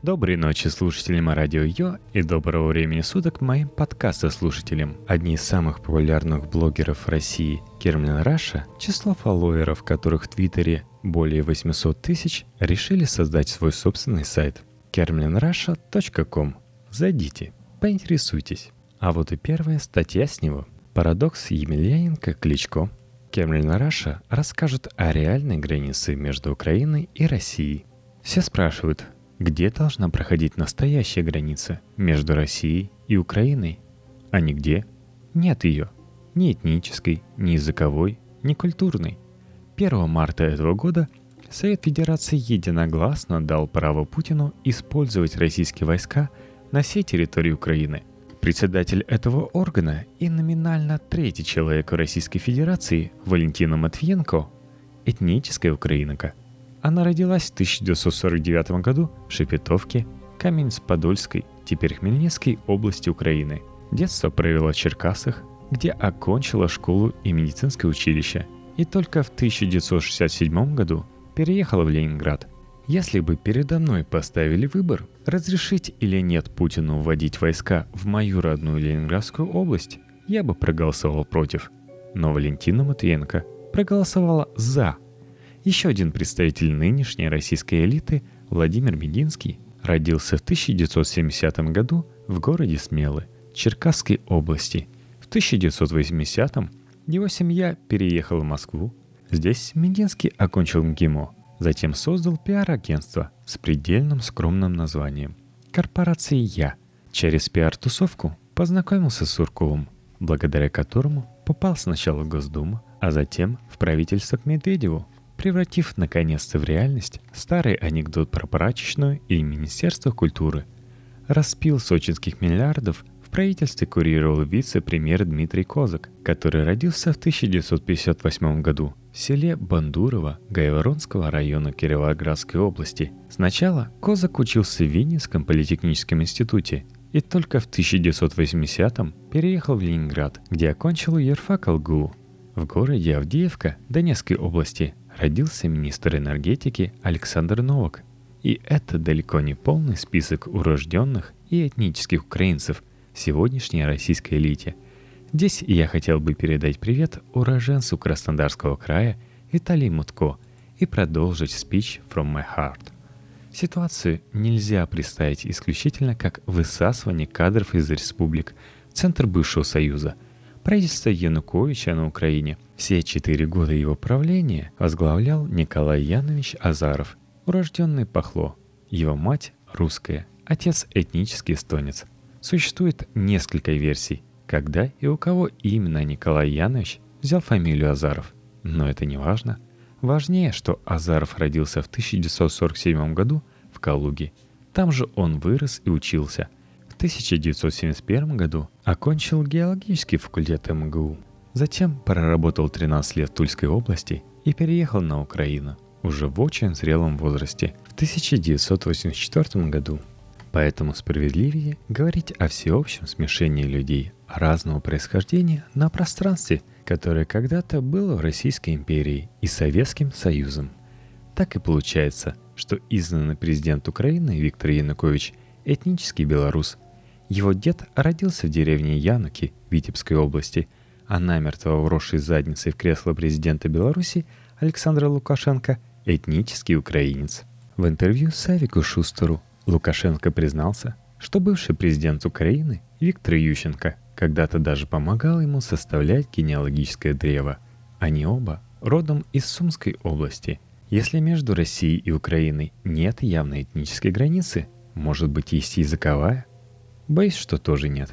Доброй ночи слушателям радио Йо и доброго времени суток моим подкаста-слушателям. Одни из самых популярных блогеров России, Kermlin Russia, число фолловеров которых в Твиттере более 800 тысяч, решили создать свой собственный сайт kermlinrussia.com. Зайдите, поинтересуйтесь. А вот и первая статья с него. Парадокс Емельяненко-Кличко. Kermlin Russia расскажет о реальной границе между Украиной и Россией. Все спрашивают, где должна проходить настоящая граница между Россией и Украиной? А нигде. Нет ее. Ни этнической, ни языковой, ни культурной. 1 марта этого года Совет Федерации единогласно дал право Путину использовать российские войска на всей территории Украины. Председатель этого органа и номинально третий человек Российской Федерации Валентина Матвиенко – этническая украинка – она родилась в 1949 году в Шепетовке, Каменец-Подольской, теперь Хмельницкой области Украины. Детство провела в Черкасах, где окончила школу и медицинское училище, и только в 1967 году переехала в Ленинград. Если бы передо мной поставили выбор, разрешить или нет Путину вводить войска в мою родную Ленинградскую область, я бы проголосовал против. Но Валентина Матвиенко проголосовала «за», еще один представитель нынешней российской элиты, Владимир Мединский, родился в 1970 году в городе Смелы, Черкасской области. В 1980-м его семья переехала в Москву. Здесь Мединский окончил МГИМО, затем создал пиар-агентство с предельным скромным названием «Корпорация Я». Через пиар-тусовку познакомился с Сурковым, благодаря которому попал сначала в Госдуму, а затем в правительство к Медведеву – превратив наконец-то в реальность старый анекдот про прачечную и Министерство культуры. Распил сочинских миллиардов в правительстве курировал вице-премьер Дмитрий Козак, который родился в 1958 году в селе Бандурово Гайворонского района Кировоградской области. Сначала Козак учился в Винницком политехническом институте и только в 1980-м переехал в Ленинград, где окончил юрфак ЛГУ. В городе Авдеевка Донецкой области родился министр энергетики Александр Новак. И это далеко не полный список урожденных и этнических украинцев сегодняшней российской элите. Здесь я хотел бы передать привет уроженцу Краснодарского края Виталий Мутко и продолжить спич from my heart. Ситуацию нельзя представить исключительно как высасывание кадров из республик в центр бывшего Союза – Правительство Януковича на Украине все четыре года его правления возглавлял Николай Янович Азаров, урожденный Пахло. Его мать русская, отец этнический эстонец. Существует несколько версий, когда и у кого именно Николай Янович взял фамилию Азаров. Но это не важно. Важнее, что Азаров родился в 1947 году в Калуге. Там же он вырос и учился – 1971 году окончил геологический факультет МГУ. Затем проработал 13 лет в Тульской области и переехал на Украину уже в очень зрелом возрасте в 1984 году. Поэтому справедливее говорить о всеобщем смешении людей разного происхождения на пространстве, которое когда-то было в Российской империи и Советским Союзом. Так и получается, что изгнанный президент Украины Виктор Янукович – этнический белорус – его дед родился в деревне Януки Витебской области, а намертво вросший задницей в кресло президента Беларуси Александра Лукашенко – этнический украинец. В интервью Савику Шустеру Лукашенко признался, что бывший президент Украины Виктор Ющенко когда-то даже помогал ему составлять генеалогическое древо. Они оба родом из Сумской области. Если между Россией и Украиной нет явной этнической границы, может быть есть языковая? Боюсь, что тоже нет.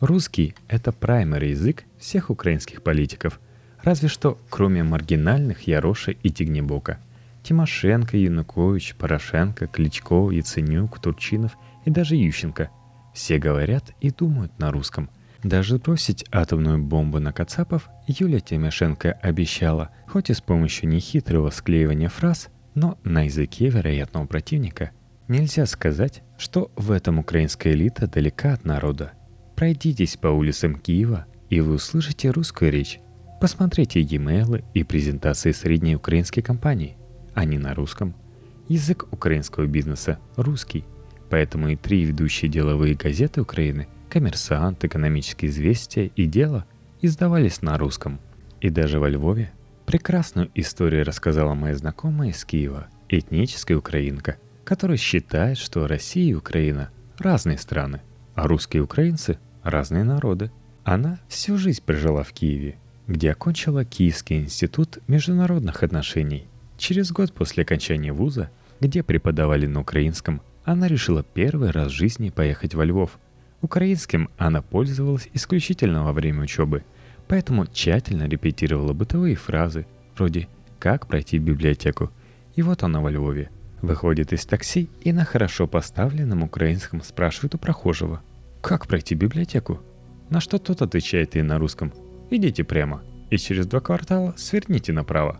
Русский — это праймер язык всех украинских политиков, разве что кроме маргинальных Яроша и Тигнебока. Тимошенко, Янукович, Порошенко, Кличко, Яценюк, Турчинов и даже Ющенко. Все говорят и думают на русском. Даже бросить атомную бомбу на Кацапов Юлия Тимошенко обещала, хоть и с помощью нехитрого склеивания фраз, но на языке вероятного противника – Нельзя сказать, что в этом украинская элита далека от народа. Пройдитесь по улицам Киева, и вы услышите русскую речь. Посмотрите e-mail и презентации средней украинской компании. Они на русском. Язык украинского бизнеса – русский. Поэтому и три ведущие деловые газеты Украины «Коммерсант», «Экономические известия» и «Дело» издавались на русском. И даже во Львове прекрасную историю рассказала моя знакомая из Киева, этническая украинка, которая считает, что Россия и Украина – разные страны, а русские и украинцы – разные народы. Она всю жизнь прожила в Киеве, где окончила Киевский институт международных отношений. Через год после окончания вуза, где преподавали на украинском, она решила первый раз в жизни поехать во Львов. Украинским она пользовалась исключительно во время учебы, поэтому тщательно репетировала бытовые фразы, вроде «как пройти в библиотеку». И вот она во Львове. Выходит из такси и на хорошо поставленном украинском спрашивает у прохожего «Как пройти библиотеку?» На что тот отвечает ей на русском «Идите прямо, и через два квартала сверните направо».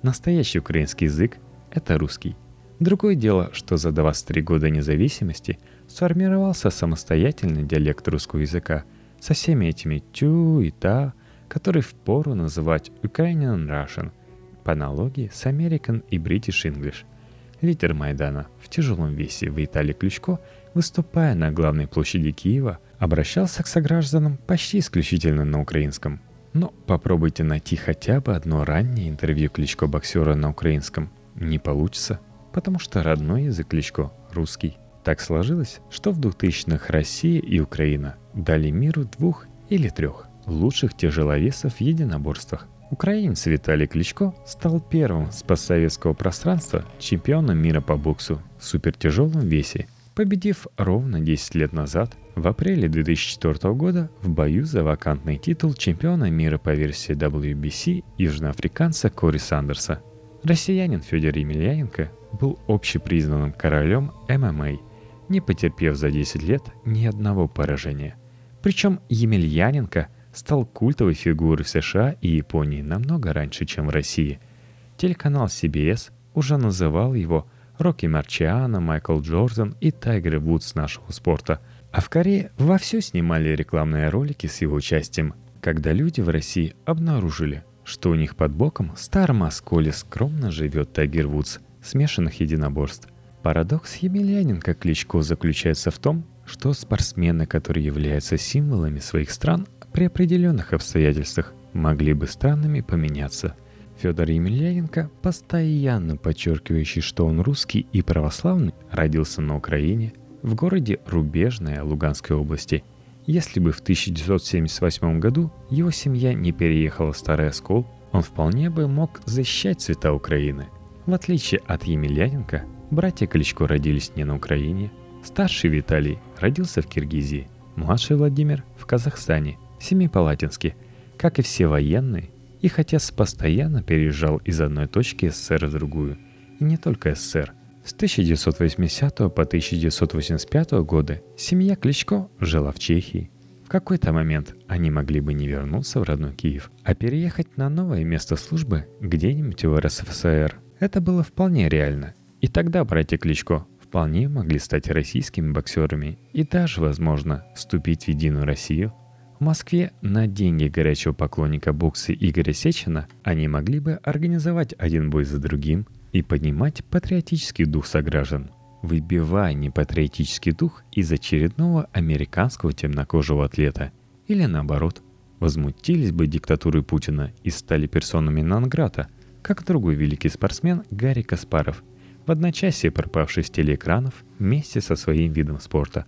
Настоящий украинский язык – это русский – Другое дело, что за 23 года независимости сформировался самостоятельный диалект русского языка со всеми этими тю и та, которые впору называть Ukrainian Russian по аналогии с American и British English. Лидер Майдана в тяжелом весе Виталий Ключко, выступая на главной площади Киева, обращался к согражданам почти исключительно на украинском. Но попробуйте найти хотя бы одно раннее интервью Кличко-боксера на украинском. Не получится – потому что родной язык Кличко – русский. Так сложилось, что в 2000-х Россия и Украина дали миру двух или трех лучших тяжеловесов в единоборствах. Украинец Виталий Кличко стал первым с постсоветского пространства чемпионом мира по боксу в супертяжелом весе, победив ровно 10 лет назад, в апреле 2004 года, в бою за вакантный титул чемпиона мира по версии WBC южноафриканца Кори Сандерса. Россиянин Федор Емельяненко был общепризнанным королем ММА, не потерпев за 10 лет ни одного поражения. Причем Емельяненко стал культовой фигурой в США и Японии намного раньше, чем в России. Телеканал CBS уже называл его Рокки Марчиано, Майкл Джордан и Тайгер Вудс нашего спорта. А в Корее вовсю снимали рекламные ролики с его участием, когда люди в России обнаружили, что у них под боком в старом осколе скромно живет Тайгер Вудс, смешанных единоборств. Парадокс Емельяненко Кличко заключается в том, что спортсмены, которые являются символами своих стран, при определенных обстоятельствах могли бы странами поменяться. Федор Емельяненко, постоянно подчеркивающий, что он русский и православный, родился на Украине, в городе Рубежная Луганской области. Если бы в 1978 году его семья не переехала в Старый Оскол, он вполне бы мог защищать цвета Украины – в отличие от Емельяненко, братья Кличко родились не на Украине. Старший Виталий родился в Киргизии, младший Владимир в Казахстане, Семипалатинске. Как и все военные, их отец постоянно переезжал из одной точки СССР в другую. И не только СССР. С 1980 по 1985 годы семья Кличко жила в Чехии. В какой-то момент они могли бы не вернуться в родной Киев, а переехать на новое место службы где-нибудь в РСФСР – это было вполне реально. И тогда братья Кличко вполне могли стать российскими боксерами и даже, возможно, вступить в Единую Россию. В Москве на деньги горячего поклонника бокса Игоря Сечина они могли бы организовать один бой за другим и поднимать патриотический дух сограждан, выбивая непатриотический дух из очередного американского темнокожего атлета. Или наоборот, возмутились бы диктатурой Путина и стали персонами Нанграта – как другой великий спортсмен Гарри Каспаров, в одночасье пропавший с телеэкранов вместе со своим видом спорта,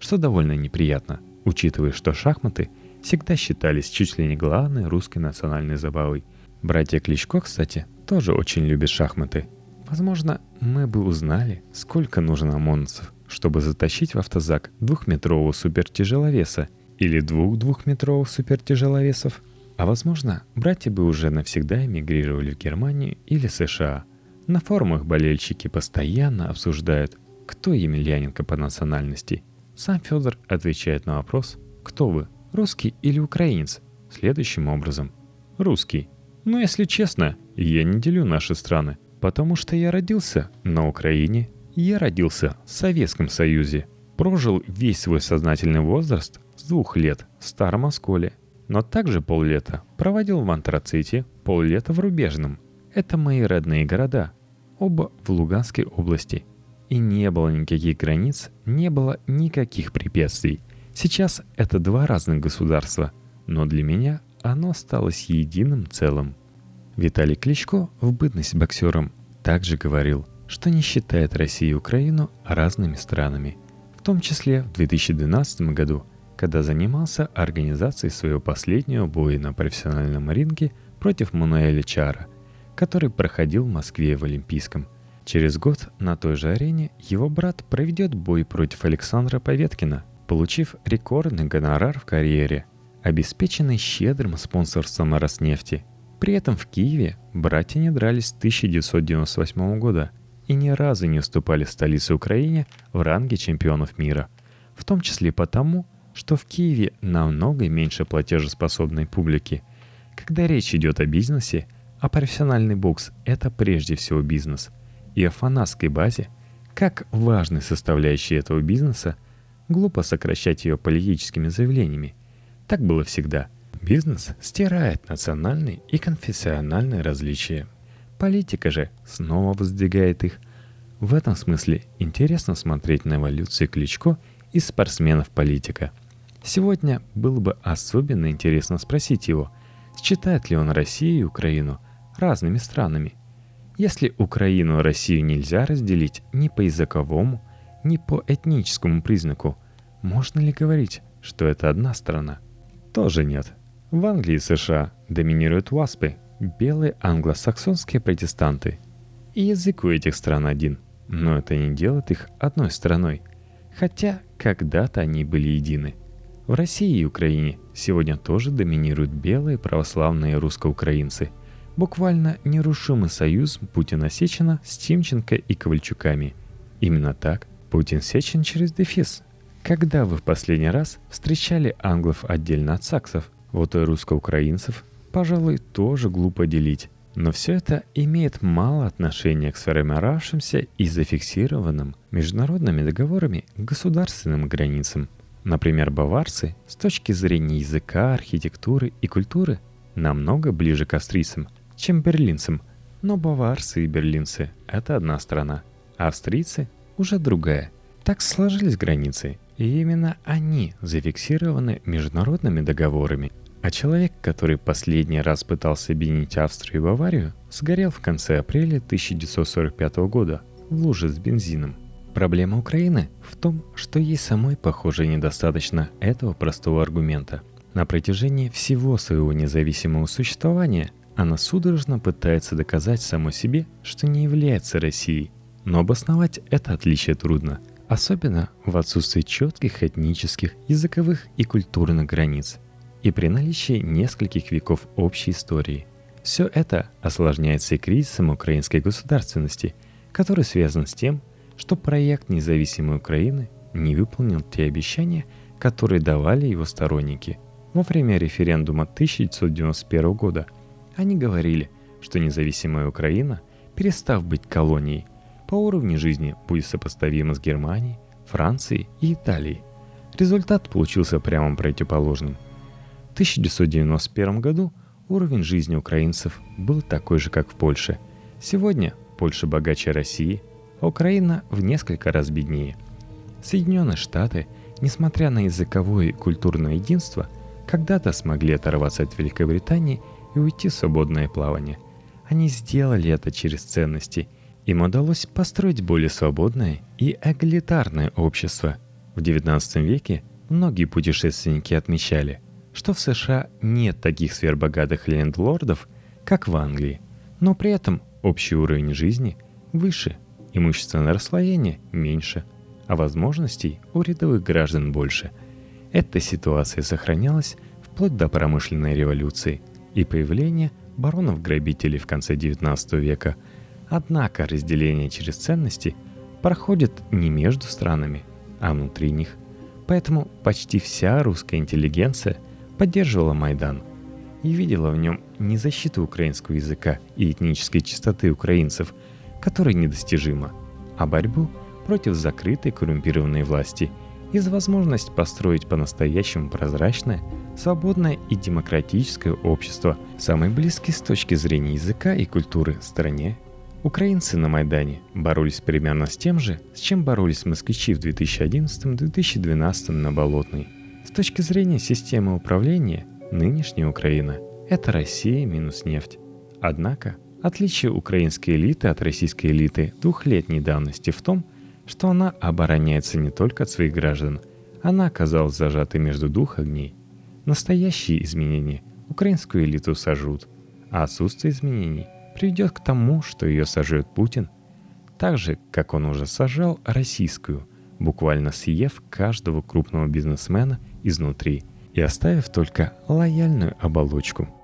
что довольно неприятно, учитывая, что шахматы всегда считались чуть ли не главной русской национальной забавой. Братья Кличко, кстати, тоже очень любят шахматы. Возможно, мы бы узнали, сколько нужно ОМОНовцев, чтобы затащить в автозак двухметрового супертяжеловеса или двух двухметровых супертяжеловесов – а возможно, братья бы уже навсегда эмигрировали в Германию или США. На форумах болельщики постоянно обсуждают, кто Емельяненко по национальности. Сам Федор отвечает на вопрос «Кто вы, русский или украинец?» следующим образом. «Русский. Но если честно, я не делю наши страны, потому что я родился на Украине, я родился в Советском Союзе, прожил весь свой сознательный возраст с двух лет в Старом Осколе но также поллета проводил в Антраците, поллета в Рубежном. Это мои родные города, оба в Луганской области. И не было никаких границ, не было никаких препятствий. Сейчас это два разных государства, но для меня оно осталось единым целым. Виталий Кличко в бытность боксером также говорил, что не считает Россию и Украину разными странами, в том числе в 2012 году, когда занимался организацией своего последнего боя на профессиональном ринге против Мануэля Чара, который проходил в Москве в Олимпийском. Через год на той же арене его брат проведет бой против Александра Поветкина, получив рекордный гонорар в карьере, обеспеченный щедрым спонсорством Роснефти. При этом в Киеве братья не дрались с 1998 года и ни разу не уступали столице Украине в ранге чемпионов мира, в том числе потому, что в Киеве намного меньше платежеспособной публики. Когда речь идет о бизнесе, а профессиональный бокс – это прежде всего бизнес – и о фанатской базе, как важной составляющей этого бизнеса, глупо сокращать ее политическими заявлениями. Так было всегда. Бизнес стирает национальные и конфессиональные различия. Политика же снова воздвигает их. В этом смысле интересно смотреть на эволюцию Кличко из спортсменов-политика. Сегодня было бы особенно интересно спросить его, считает ли он Россию и Украину разными странами – если Украину и Россию нельзя разделить ни по языковому, ни по этническому признаку, можно ли говорить, что это одна страна? Тоже нет. В Англии и США доминируют васпы, белые англосаксонские протестанты. И язык у этих стран один, но это не делает их одной страной. Хотя когда-то они были едины. В России и Украине сегодня тоже доминируют белые православные русско-украинцы – Буквально нерушимый союз Путина-Сечина с Тимченко и Ковальчуками. Именно так Путин-Сечин через дефис. Когда вы в последний раз встречали англов отдельно от саксов, вот и русско-украинцев, пожалуй, тоже глупо делить. Но все это имеет мало отношения к сформировавшимся и зафиксированным международными договорами государственным границам. Например, баварцы с точки зрения языка, архитектуры и культуры намного ближе к австрийцам – чем берлинцам. Но баварцы и берлинцы – это одна страна, а австрийцы – уже другая. Так сложились границы, и именно они зафиксированы международными договорами. А человек, который последний раз пытался объединить Австрию и Баварию, сгорел в конце апреля 1945 года в луже с бензином. Проблема Украины в том, что ей самой, похоже, недостаточно этого простого аргумента. На протяжении всего своего независимого существования она судорожно пытается доказать самой себе, что не является Россией. Но обосновать это отличие трудно, особенно в отсутствии четких этнических, языковых и культурных границ и при наличии нескольких веков общей истории. Все это осложняется и кризисом украинской государственности, который связан с тем, что проект независимой Украины не выполнил те обещания, которые давали его сторонники во время референдума 1991 года – они говорили, что независимая Украина, перестав быть колонией, по уровню жизни будет сопоставима с Германией, Францией и Италией. Результат получился прямо противоположным. В 1991 году уровень жизни украинцев был такой же, как в Польше. Сегодня Польша богаче России, а Украина в несколько раз беднее. Соединенные Штаты, несмотря на языковое и культурное единство, когда-то смогли оторваться от Великобритании и уйти в свободное плавание. Они сделали это через ценности. Им удалось построить более свободное и эгалитарное общество. В XIX веке многие путешественники отмечали, что в США нет таких сверхбогатых лендлордов, как в Англии, но при этом общий уровень жизни выше, имущественное расслоение меньше, а возможностей у рядовых граждан больше. Эта ситуация сохранялась вплоть до промышленной революции – и появление баронов-грабителей в конце XIX века. Однако разделение через ценности проходит не между странами, а внутри них. Поэтому почти вся русская интеллигенция поддерживала Майдан и видела в нем не защиту украинского языка и этнической чистоты украинцев, которая недостижима, а борьбу против закрытой коррумпированной власти и за возможность построить по-настоящему прозрачное – свободное и демократическое общество, самый близкий с точки зрения языка и культуры стране Украинцы на Майдане боролись примерно с тем же, с чем боролись москвичи в 2011-2012 на Болотной. С точки зрения системы управления, нынешняя Украина – это Россия минус нефть. Однако, отличие украинской элиты от российской элиты двухлетней давности в том, что она обороняется не только от своих граждан, она оказалась зажатой между двух огней. Настоящие изменения. Украинскую элиту сожрут, а отсутствие изменений приведет к тому, что ее сожжет Путин, так же, как он уже сажал российскую, буквально съев каждого крупного бизнесмена изнутри и оставив только лояльную оболочку –